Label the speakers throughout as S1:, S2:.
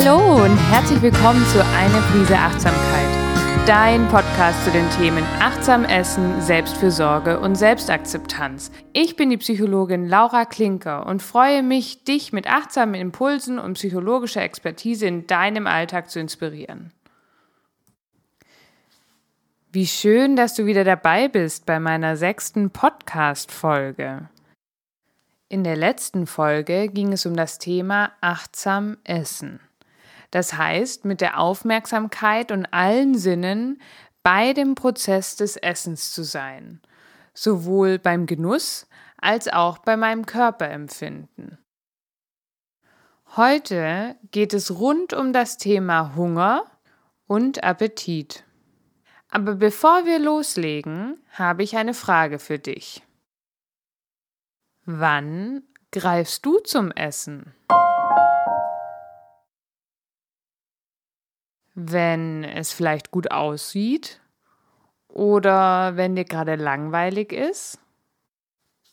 S1: Hallo und herzlich willkommen zu Eine Prise Achtsamkeit, dein Podcast zu den Themen Achtsam Essen, Selbstfürsorge und Selbstakzeptanz. Ich bin die Psychologin Laura Klinker und freue mich, dich mit achtsamen Impulsen und psychologischer Expertise in deinem Alltag zu inspirieren. Wie schön, dass du wieder dabei bist bei meiner sechsten Podcast-Folge. In der letzten Folge ging es um das Thema achtsam Essen. Das heißt, mit der Aufmerksamkeit und allen Sinnen bei dem Prozess des Essens zu sein, sowohl beim Genuss als auch bei meinem Körperempfinden. Heute geht es rund um das Thema Hunger und Appetit. Aber bevor wir loslegen, habe ich eine Frage für dich. Wann greifst du zum Essen? Wenn es vielleicht gut aussieht oder wenn dir gerade langweilig ist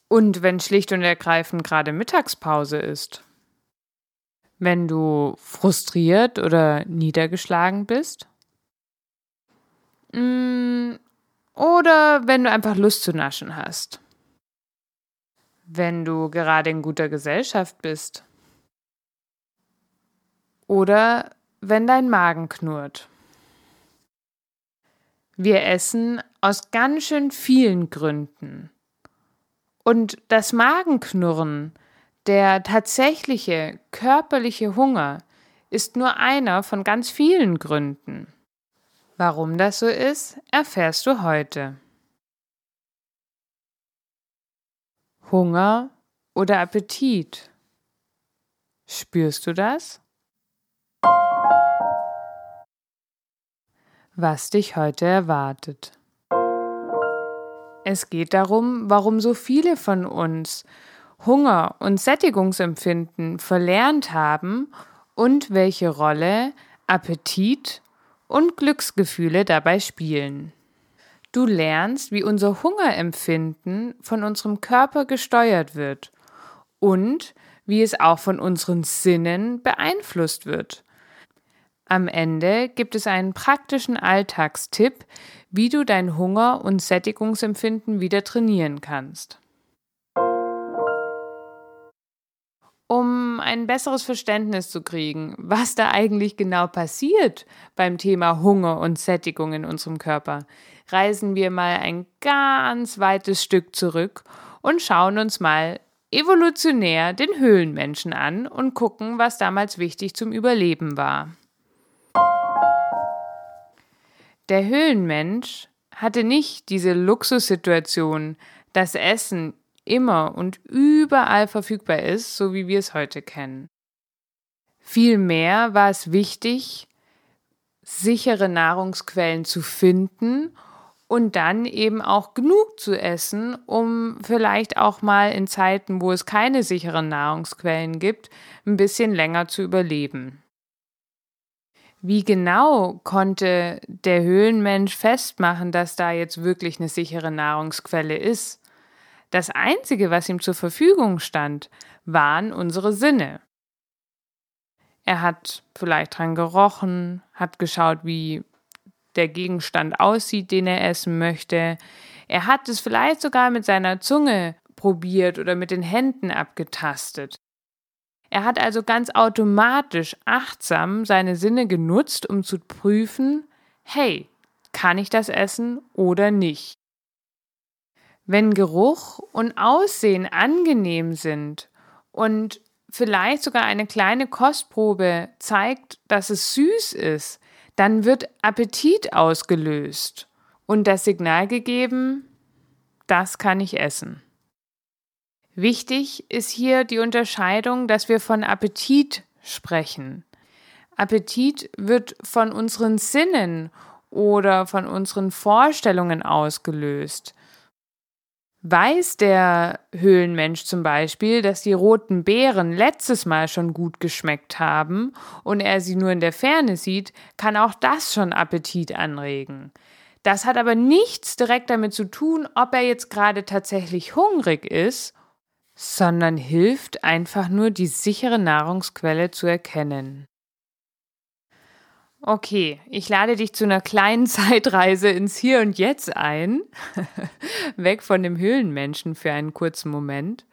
S1: und wenn schlicht und ergreifend gerade Mittagspause ist. Wenn du frustriert oder niedergeschlagen bist. Mm, oder wenn du einfach Lust zu naschen hast. Wenn du gerade in guter Gesellschaft bist. Oder wenn dein Magen knurrt. Wir essen aus ganz schön vielen Gründen. Und das Magenknurren, der tatsächliche körperliche Hunger, ist nur einer von ganz vielen Gründen. Warum das so ist, erfährst du heute. Hunger oder Appetit? Spürst du das? Was dich heute erwartet. Es geht darum, warum so viele von uns Hunger und Sättigungsempfinden verlernt haben und welche Rolle Appetit und Glücksgefühle dabei spielen. Du lernst, wie unser Hungerempfinden von unserem Körper gesteuert wird und wie es auch von unseren Sinnen beeinflusst wird. Am Ende gibt es einen praktischen Alltagstipp, wie du dein Hunger- und Sättigungsempfinden wieder trainieren kannst. Um ein besseres Verständnis zu kriegen, was da eigentlich genau passiert beim Thema Hunger und Sättigung in unserem Körper, reisen wir mal ein ganz weites Stück zurück und schauen uns mal evolutionär den Höhlenmenschen an und gucken, was damals wichtig zum Überleben war. Der Höhlenmensch hatte nicht diese Luxussituation, dass Essen immer und überall verfügbar ist, so wie wir es heute kennen. Vielmehr war es wichtig, sichere Nahrungsquellen zu finden und dann eben auch genug zu essen, um vielleicht auch mal in Zeiten, wo es keine sicheren Nahrungsquellen gibt, ein bisschen länger zu überleben. Wie genau konnte der Höhlenmensch festmachen, dass da jetzt wirklich eine sichere Nahrungsquelle ist? Das Einzige, was ihm zur Verfügung stand, waren unsere Sinne. Er hat vielleicht dran gerochen, hat geschaut, wie der Gegenstand aussieht, den er essen möchte. Er hat es vielleicht sogar mit seiner Zunge probiert oder mit den Händen abgetastet. Er hat also ganz automatisch achtsam seine Sinne genutzt, um zu prüfen, hey, kann ich das essen oder nicht? Wenn Geruch und Aussehen angenehm sind und vielleicht sogar eine kleine Kostprobe zeigt, dass es süß ist, dann wird Appetit ausgelöst und das Signal gegeben, das kann ich essen. Wichtig ist hier die Unterscheidung, dass wir von Appetit sprechen. Appetit wird von unseren Sinnen oder von unseren Vorstellungen ausgelöst. Weiß der Höhlenmensch zum Beispiel, dass die roten Beeren letztes Mal schon gut geschmeckt haben und er sie nur in der Ferne sieht, kann auch das schon Appetit anregen. Das hat aber nichts direkt damit zu tun, ob er jetzt gerade tatsächlich hungrig ist sondern hilft einfach nur, die sichere Nahrungsquelle zu erkennen. Okay, ich lade dich zu einer kleinen Zeitreise ins Hier und Jetzt ein. Weg von dem Höhlenmenschen für einen kurzen Moment.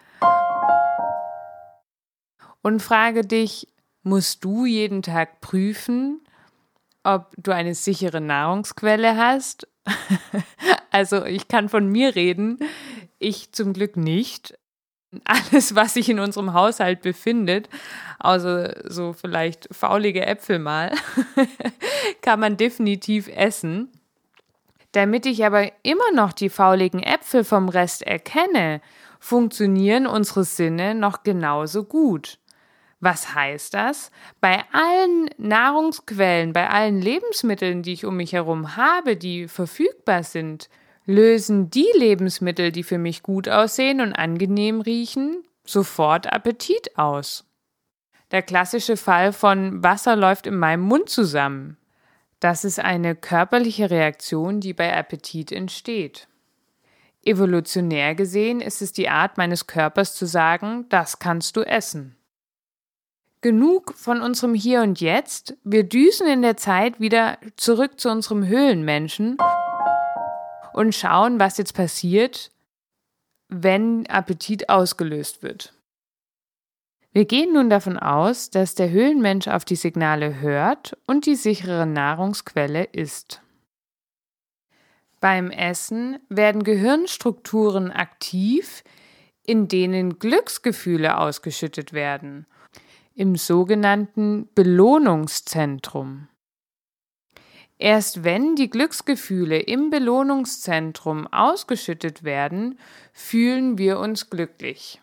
S1: Und frage dich, musst du jeden Tag prüfen, ob du eine sichere Nahrungsquelle hast? also ich kann von mir reden, ich zum Glück nicht alles, was sich in unserem Haushalt befindet, außer so vielleicht faulige Äpfel mal, kann man definitiv essen. Damit ich aber immer noch die fauligen Äpfel vom Rest erkenne, funktionieren unsere Sinne noch genauso gut. Was heißt das? Bei allen Nahrungsquellen, bei allen Lebensmitteln, die ich um mich herum habe, die verfügbar sind, lösen die Lebensmittel, die für mich gut aussehen und angenehm riechen, sofort Appetit aus. Der klassische Fall von Wasser läuft in meinem Mund zusammen. Das ist eine körperliche Reaktion, die bei Appetit entsteht. Evolutionär gesehen ist es die Art meines Körpers zu sagen, das kannst du essen. Genug von unserem Hier und Jetzt, wir düsen in der Zeit wieder zurück zu unserem Höhlenmenschen und schauen, was jetzt passiert, wenn Appetit ausgelöst wird. Wir gehen nun davon aus, dass der Höhlenmensch auf die Signale hört und die sichere Nahrungsquelle ist. Beim Essen werden Gehirnstrukturen aktiv, in denen Glücksgefühle ausgeschüttet werden, im sogenannten Belohnungszentrum. Erst wenn die Glücksgefühle im Belohnungszentrum ausgeschüttet werden, fühlen wir uns glücklich.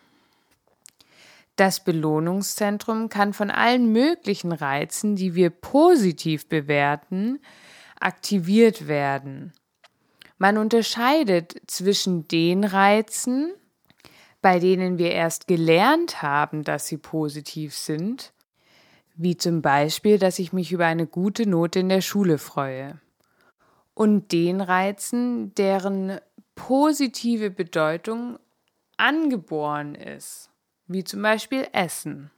S1: Das Belohnungszentrum kann von allen möglichen Reizen, die wir positiv bewerten, aktiviert werden. Man unterscheidet zwischen den Reizen, bei denen wir erst gelernt haben, dass sie positiv sind, wie zum Beispiel, dass ich mich über eine gute Note in der Schule freue. Und den Reizen, deren positive Bedeutung angeboren ist, wie zum Beispiel Essen.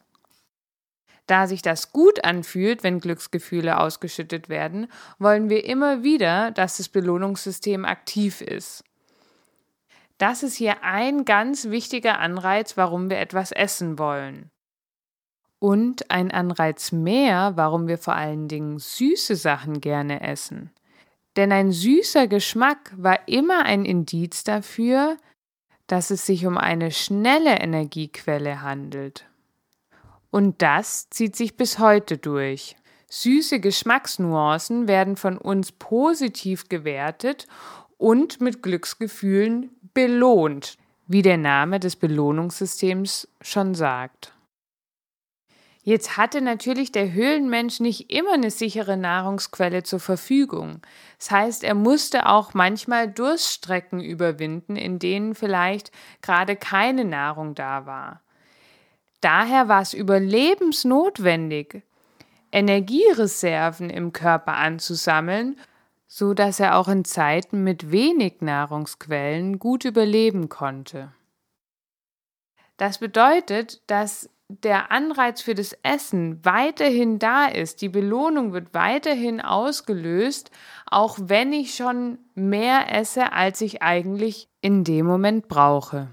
S1: Da sich das gut anfühlt, wenn Glücksgefühle ausgeschüttet werden, wollen wir immer wieder, dass das Belohnungssystem aktiv ist. Das ist hier ein ganz wichtiger Anreiz, warum wir etwas essen wollen. Und ein Anreiz mehr, warum wir vor allen Dingen süße Sachen gerne essen. Denn ein süßer Geschmack war immer ein Indiz dafür, dass es sich um eine schnelle Energiequelle handelt. Und das zieht sich bis heute durch. Süße Geschmacksnuancen werden von uns positiv gewertet und mit Glücksgefühlen belohnt, wie der Name des Belohnungssystems schon sagt. Jetzt hatte natürlich der Höhlenmensch nicht immer eine sichere Nahrungsquelle zur Verfügung. Das heißt, er musste auch manchmal Durststrecken überwinden, in denen vielleicht gerade keine Nahrung da war. Daher war es überlebensnotwendig, Energiereserven im Körper anzusammeln, so dass er auch in Zeiten mit wenig Nahrungsquellen gut überleben konnte. Das bedeutet, dass der Anreiz für das Essen weiterhin da ist, die Belohnung wird weiterhin ausgelöst, auch wenn ich schon mehr esse, als ich eigentlich in dem Moment brauche.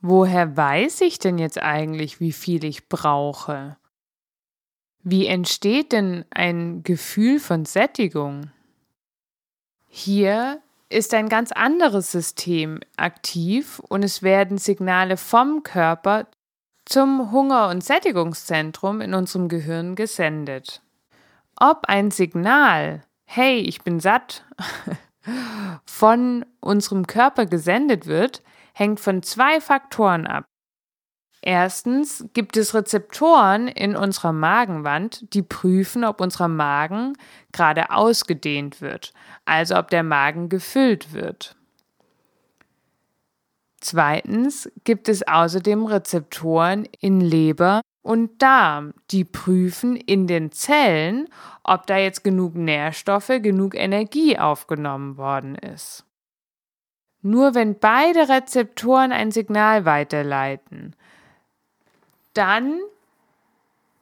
S1: Woher weiß ich denn jetzt eigentlich, wie viel ich brauche? Wie entsteht denn ein Gefühl von Sättigung? Hier ist ein ganz anderes System aktiv und es werden Signale vom Körper zum Hunger- und Sättigungszentrum in unserem Gehirn gesendet. Ob ein Signal, hey, ich bin satt, von unserem Körper gesendet wird, hängt von zwei Faktoren ab. Erstens gibt es Rezeptoren in unserer Magenwand, die prüfen, ob unser Magen gerade ausgedehnt wird, also ob der Magen gefüllt wird. Zweitens gibt es außerdem Rezeptoren in Leber und Darm, die prüfen in den Zellen, ob da jetzt genug Nährstoffe, genug Energie aufgenommen worden ist. Nur wenn beide Rezeptoren ein Signal weiterleiten, dann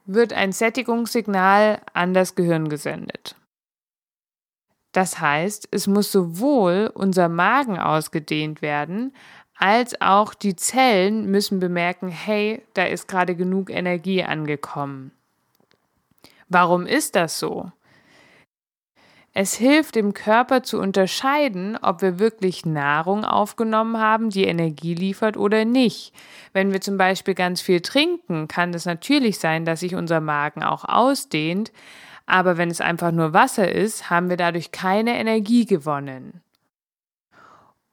S1: wird ein Sättigungssignal an das Gehirn gesendet. Das heißt, es muss sowohl unser Magen ausgedehnt werden, als auch die Zellen müssen bemerken, hey, da ist gerade genug Energie angekommen. Warum ist das so? Es hilft dem Körper zu unterscheiden, ob wir wirklich Nahrung aufgenommen haben, die Energie liefert oder nicht. Wenn wir zum Beispiel ganz viel trinken, kann es natürlich sein, dass sich unser Magen auch ausdehnt, aber wenn es einfach nur Wasser ist, haben wir dadurch keine Energie gewonnen.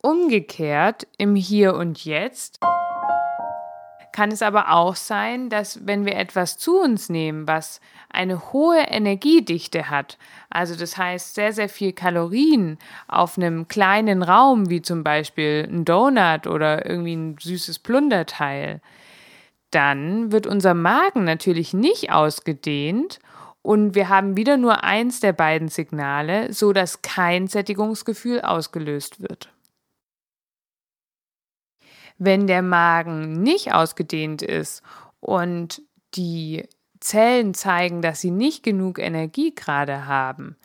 S1: Umgekehrt im Hier und Jetzt kann es aber auch sein, dass wenn wir etwas zu uns nehmen, was eine hohe Energiedichte hat, also das heißt sehr, sehr viel Kalorien auf einem kleinen Raum, wie zum Beispiel ein Donut oder irgendwie ein süßes Plunderteil, dann wird unser Magen natürlich nicht ausgedehnt und wir haben wieder nur eins der beiden Signale, so dass kein Sättigungsgefühl ausgelöst wird. Wenn der Magen nicht ausgedehnt ist und die Zellen zeigen, dass sie nicht genug Energie gerade haben,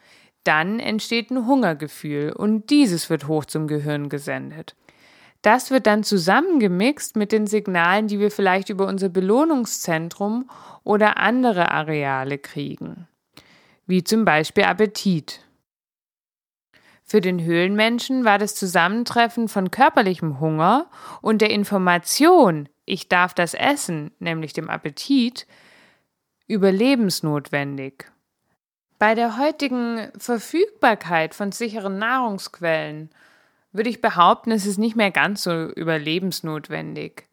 S1: dann entsteht ein Hungergefühl und dieses wird hoch zum Gehirn gesendet. Das wird dann zusammengemixt mit den Signalen, die wir vielleicht über unser Belohnungszentrum oder andere Areale kriegen, wie zum Beispiel Appetit. Für den Höhlenmenschen war das Zusammentreffen von körperlichem Hunger und der Information, ich darf das essen, nämlich dem Appetit, überlebensnotwendig. Bei der heutigen Verfügbarkeit von sicheren Nahrungsquellen würde ich behaupten, es ist nicht mehr ganz so überlebensnotwendig.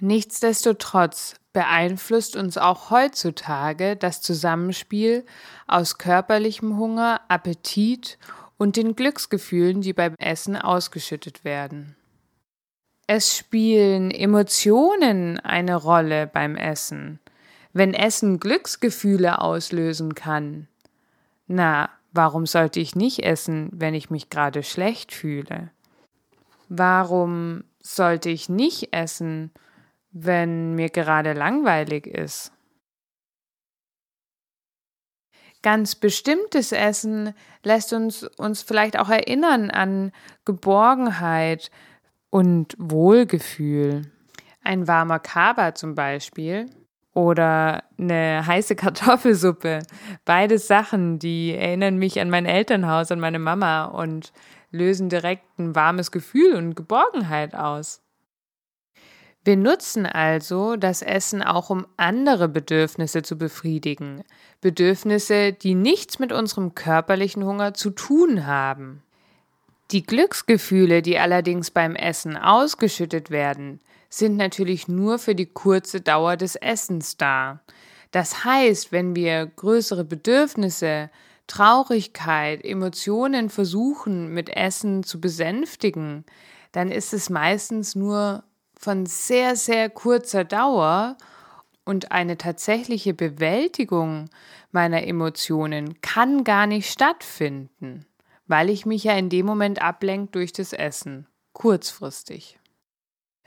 S1: Nichtsdestotrotz beeinflusst uns auch heutzutage das Zusammenspiel aus körperlichem Hunger, Appetit und den Glücksgefühlen, die beim Essen ausgeschüttet werden. Es spielen Emotionen eine Rolle beim Essen. Wenn Essen Glücksgefühle auslösen kann, na, warum sollte ich nicht essen, wenn ich mich gerade schlecht fühle? Warum sollte ich nicht essen, wenn mir gerade langweilig ist. Ganz bestimmtes Essen lässt uns uns vielleicht auch erinnern an Geborgenheit und Wohlgefühl. Ein warmer Kaba zum Beispiel oder eine heiße Kartoffelsuppe. Beide Sachen, die erinnern mich an mein Elternhaus, an meine Mama und lösen direkt ein warmes Gefühl und Geborgenheit aus. Wir nutzen also das Essen auch, um andere Bedürfnisse zu befriedigen, Bedürfnisse, die nichts mit unserem körperlichen Hunger zu tun haben. Die Glücksgefühle, die allerdings beim Essen ausgeschüttet werden, sind natürlich nur für die kurze Dauer des Essens da. Das heißt, wenn wir größere Bedürfnisse, Traurigkeit, Emotionen versuchen mit Essen zu besänftigen, dann ist es meistens nur von sehr, sehr kurzer Dauer und eine tatsächliche Bewältigung meiner Emotionen kann gar nicht stattfinden, weil ich mich ja in dem Moment ablenke durch das Essen, kurzfristig.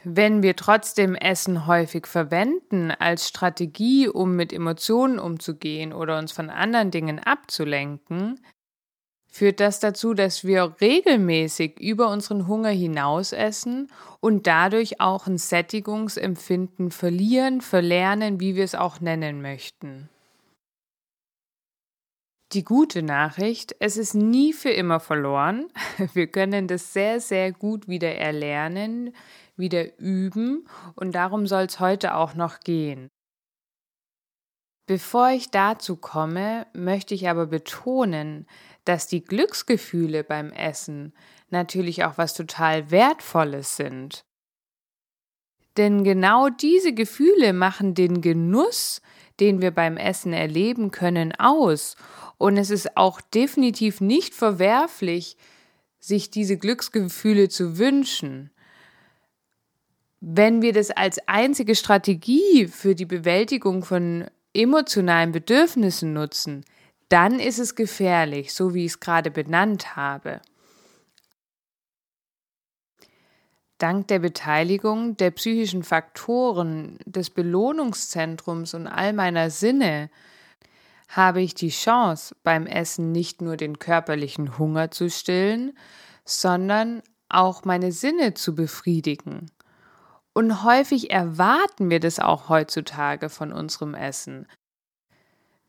S1: Wenn wir trotzdem Essen häufig verwenden als Strategie, um mit Emotionen umzugehen oder uns von anderen Dingen abzulenken, führt das dazu, dass wir regelmäßig über unseren Hunger hinaus essen und dadurch auch ein Sättigungsempfinden verlieren, verlernen, wie wir es auch nennen möchten. Die gute Nachricht, es ist nie für immer verloren. Wir können das sehr, sehr gut wieder erlernen, wieder üben und darum soll es heute auch noch gehen. Bevor ich dazu komme, möchte ich aber betonen, dass die Glücksgefühle beim Essen natürlich auch was total Wertvolles sind. Denn genau diese Gefühle machen den Genuss, den wir beim Essen erleben können, aus. Und es ist auch definitiv nicht verwerflich, sich diese Glücksgefühle zu wünschen. Wenn wir das als einzige Strategie für die Bewältigung von emotionalen Bedürfnissen nutzen, dann ist es gefährlich, so wie ich es gerade benannt habe. Dank der Beteiligung der psychischen Faktoren, des Belohnungszentrums und all meiner Sinne habe ich die Chance, beim Essen nicht nur den körperlichen Hunger zu stillen, sondern auch meine Sinne zu befriedigen. Und häufig erwarten wir das auch heutzutage von unserem Essen.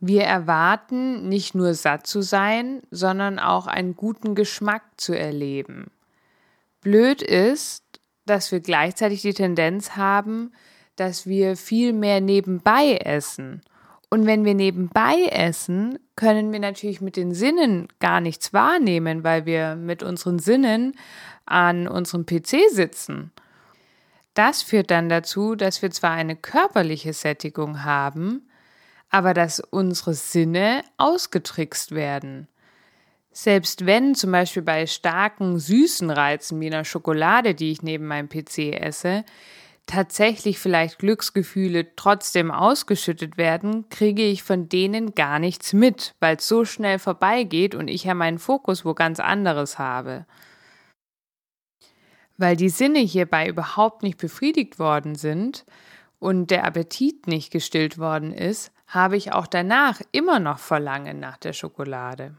S1: Wir erwarten nicht nur satt zu sein, sondern auch einen guten Geschmack zu erleben. Blöd ist, dass wir gleichzeitig die Tendenz haben, dass wir viel mehr nebenbei essen. Und wenn wir nebenbei essen, können wir natürlich mit den Sinnen gar nichts wahrnehmen, weil wir mit unseren Sinnen an unserem PC sitzen. Das führt dann dazu, dass wir zwar eine körperliche Sättigung haben, aber dass unsere Sinne ausgetrickst werden. Selbst wenn zum Beispiel bei starken süßen Reizen wie einer Schokolade, die ich neben meinem PC esse, tatsächlich vielleicht Glücksgefühle trotzdem ausgeschüttet werden, kriege ich von denen gar nichts mit, weil es so schnell vorbeigeht und ich ja meinen Fokus wo ganz anderes habe. Weil die Sinne hierbei überhaupt nicht befriedigt worden sind und der Appetit nicht gestillt worden ist, habe ich auch danach immer noch Verlangen nach der Schokolade.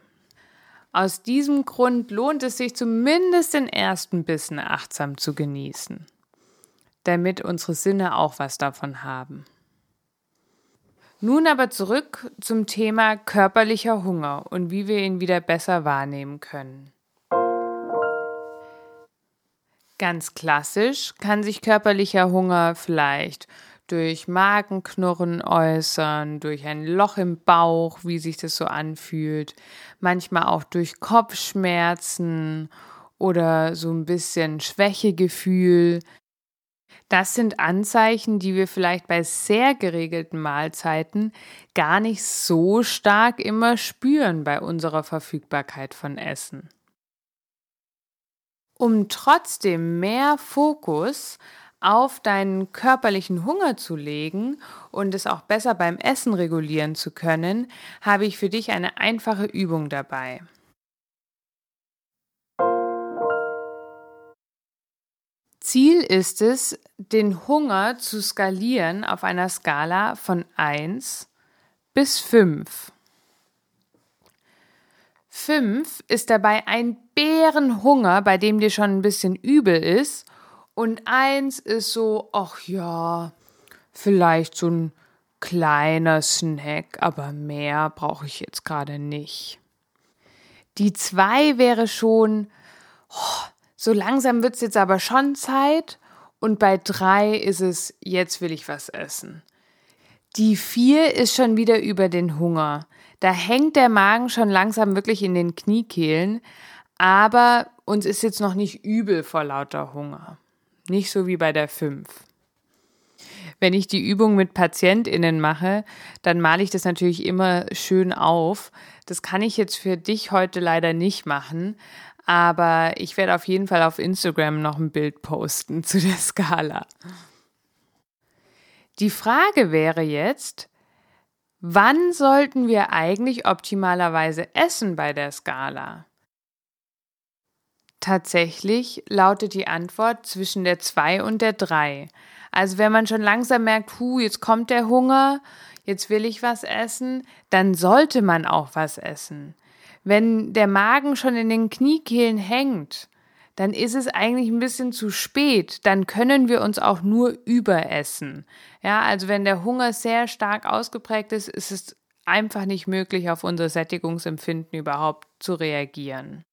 S1: Aus diesem Grund lohnt es sich zumindest den ersten Bissen achtsam zu genießen, damit unsere Sinne auch was davon haben. Nun aber zurück zum Thema körperlicher Hunger und wie wir ihn wieder besser wahrnehmen können. Ganz klassisch kann sich körperlicher Hunger vielleicht durch Magenknurren äußern, durch ein Loch im Bauch, wie sich das so anfühlt, manchmal auch durch Kopfschmerzen oder so ein bisschen Schwächegefühl. Das sind Anzeichen, die wir vielleicht bei sehr geregelten Mahlzeiten gar nicht so stark immer spüren bei unserer Verfügbarkeit von Essen. Um trotzdem mehr Fokus auf deinen körperlichen Hunger zu legen und es auch besser beim Essen regulieren zu können, habe ich für dich eine einfache Übung dabei. Ziel ist es, den Hunger zu skalieren auf einer Skala von 1 bis 5. 5 ist dabei ein Bärenhunger, bei dem dir schon ein bisschen übel ist und eins ist so, ach ja, vielleicht so ein kleiner Snack, aber mehr brauche ich jetzt gerade nicht. Die zwei wäre schon, oh, so langsam wird es jetzt aber schon Zeit. Und bei drei ist es, jetzt will ich was essen. Die vier ist schon wieder über den Hunger. Da hängt der Magen schon langsam wirklich in den Kniekehlen, aber uns ist jetzt noch nicht übel vor lauter Hunger. Nicht so wie bei der 5. Wenn ich die Übung mit PatientInnen mache, dann male ich das natürlich immer schön auf. Das kann ich jetzt für dich heute leider nicht machen, aber ich werde auf jeden Fall auf Instagram noch ein Bild posten zu der Skala. Die Frage wäre jetzt, wann sollten wir eigentlich optimalerweise essen bei der Skala? Tatsächlich lautet die Antwort zwischen der 2 und der 3. Also wenn man schon langsam merkt, hu, jetzt kommt der Hunger, jetzt will ich was essen, dann sollte man auch was essen. Wenn der Magen schon in den Kniekehlen hängt, dann ist es eigentlich ein bisschen zu spät. Dann können wir uns auch nur überessen. Ja, also wenn der Hunger sehr stark ausgeprägt ist, ist es einfach nicht möglich, auf unser Sättigungsempfinden überhaupt zu reagieren.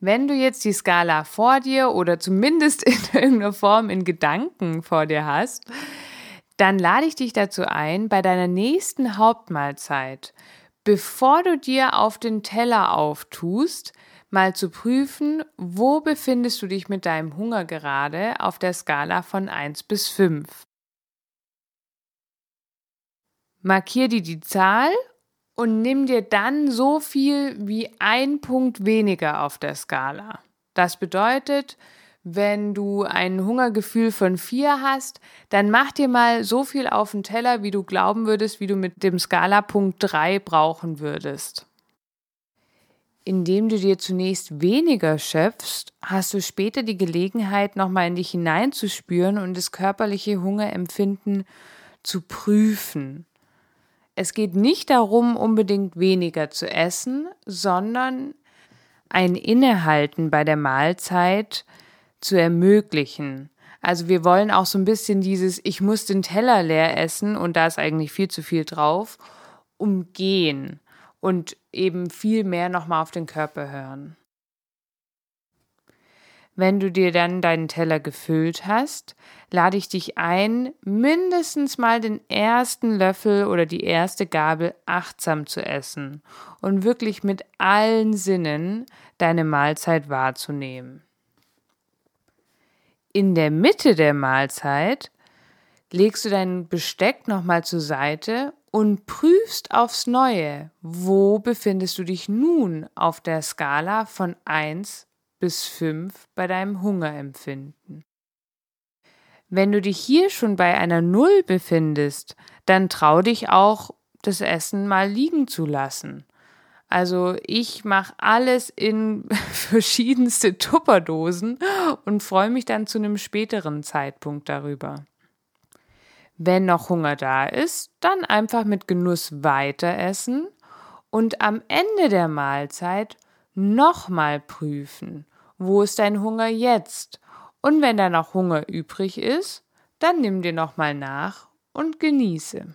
S1: Wenn du jetzt die Skala vor dir oder zumindest in irgendeiner Form in Gedanken vor dir hast, dann lade ich dich dazu ein, bei deiner nächsten Hauptmahlzeit, bevor du dir auf den Teller auftust, mal zu prüfen, wo befindest du dich mit deinem Hunger gerade auf der Skala von 1 bis 5. Markier dir die Zahl und nimm dir dann so viel wie ein Punkt weniger auf der Skala. Das bedeutet, wenn du ein Hungergefühl von vier hast, dann mach dir mal so viel auf den Teller, wie du glauben würdest, wie du mit dem Skalapunkt drei brauchen würdest. Indem du dir zunächst weniger schöpfst, hast du später die Gelegenheit, nochmal in dich hineinzuspüren und das körperliche Hungerempfinden zu prüfen. Es geht nicht darum, unbedingt weniger zu essen, sondern ein Innehalten bei der Mahlzeit zu ermöglichen. Also wir wollen auch so ein bisschen dieses, ich muss den Teller leer essen und da ist eigentlich viel zu viel drauf, umgehen und eben viel mehr nochmal auf den Körper hören. Wenn du dir dann deinen Teller gefüllt hast, lade ich dich ein, mindestens mal den ersten Löffel oder die erste Gabel achtsam zu essen und wirklich mit allen Sinnen deine Mahlzeit wahrzunehmen. In der Mitte der Mahlzeit legst du dein Besteck nochmal zur Seite und prüfst aufs Neue, wo befindest du dich nun auf der Skala von 1 bis 5 bei deinem Hungerempfinden. Wenn du dich hier schon bei einer Null befindest, dann trau dich auch, das Essen mal liegen zu lassen. Also ich mache alles in verschiedenste Tupperdosen und freue mich dann zu einem späteren Zeitpunkt darüber. Wenn noch Hunger da ist, dann einfach mit Genuss weiter essen und am Ende der Mahlzeit nochmal prüfen, wo ist dein Hunger jetzt? Und wenn da noch Hunger übrig ist, dann nimm dir nochmal nach und genieße.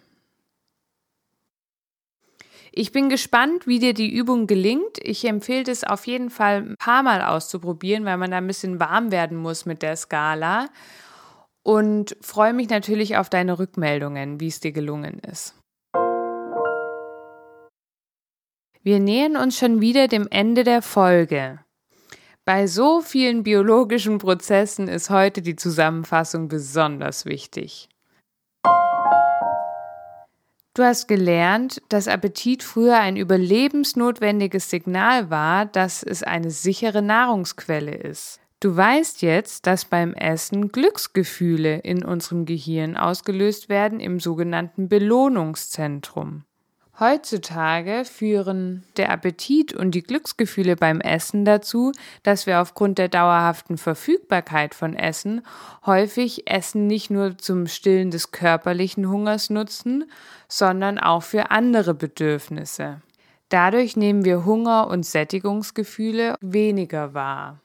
S1: Ich bin gespannt, wie dir die Übung gelingt. Ich empfehle es auf jeden Fall ein paar Mal auszuprobieren, weil man da ein bisschen warm werden muss mit der Skala. Und freue mich natürlich auf deine Rückmeldungen, wie es dir gelungen ist. Wir nähern uns schon wieder dem Ende der Folge. Bei so vielen biologischen Prozessen ist heute die Zusammenfassung besonders wichtig. Du hast gelernt, dass Appetit früher ein überlebensnotwendiges Signal war, dass es eine sichere Nahrungsquelle ist. Du weißt jetzt, dass beim Essen Glücksgefühle in unserem Gehirn ausgelöst werden im sogenannten Belohnungszentrum. Heutzutage führen der Appetit und die Glücksgefühle beim Essen dazu, dass wir aufgrund der dauerhaften Verfügbarkeit von Essen häufig Essen nicht nur zum Stillen des körperlichen Hungers nutzen, sondern auch für andere Bedürfnisse. Dadurch nehmen wir Hunger und Sättigungsgefühle weniger wahr.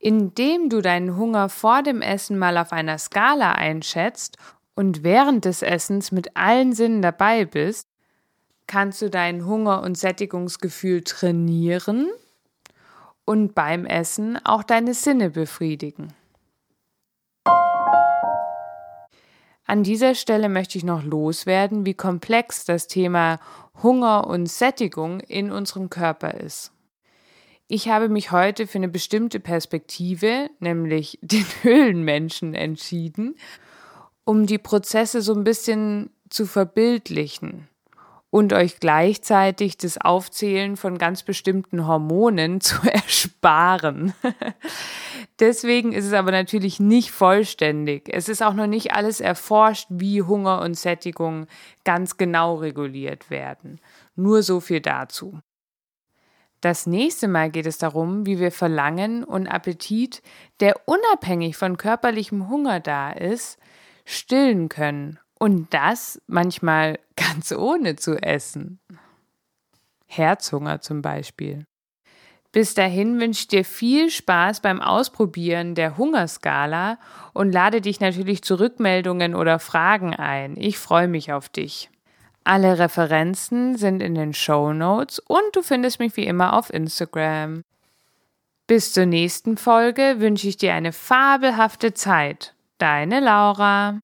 S1: Indem du deinen Hunger vor dem Essen mal auf einer Skala einschätzt und während des Essens mit allen Sinnen dabei bist, kannst du dein Hunger- und Sättigungsgefühl trainieren und beim Essen auch deine Sinne befriedigen. An dieser Stelle möchte ich noch loswerden, wie komplex das Thema Hunger und Sättigung in unserem Körper ist. Ich habe mich heute für eine bestimmte Perspektive, nämlich den Höhlenmenschen, entschieden, um die Prozesse so ein bisschen zu verbildlichen und euch gleichzeitig das Aufzählen von ganz bestimmten Hormonen zu ersparen. Deswegen ist es aber natürlich nicht vollständig. Es ist auch noch nicht alles erforscht, wie Hunger und Sättigung ganz genau reguliert werden. Nur so viel dazu. Das nächste Mal geht es darum, wie wir Verlangen und Appetit, der unabhängig von körperlichem Hunger da ist, stillen können und das manchmal ganz ohne zu essen. Herzhunger zum Beispiel. Bis dahin wünsche ich dir viel Spaß beim Ausprobieren der Hungerskala und lade dich natürlich zu Rückmeldungen oder Fragen ein. Ich freue mich auf dich. Alle Referenzen sind in den Show Notes und du findest mich wie immer auf Instagram. Bis zur nächsten Folge wünsche ich dir eine fabelhafte Zeit. Deine Laura.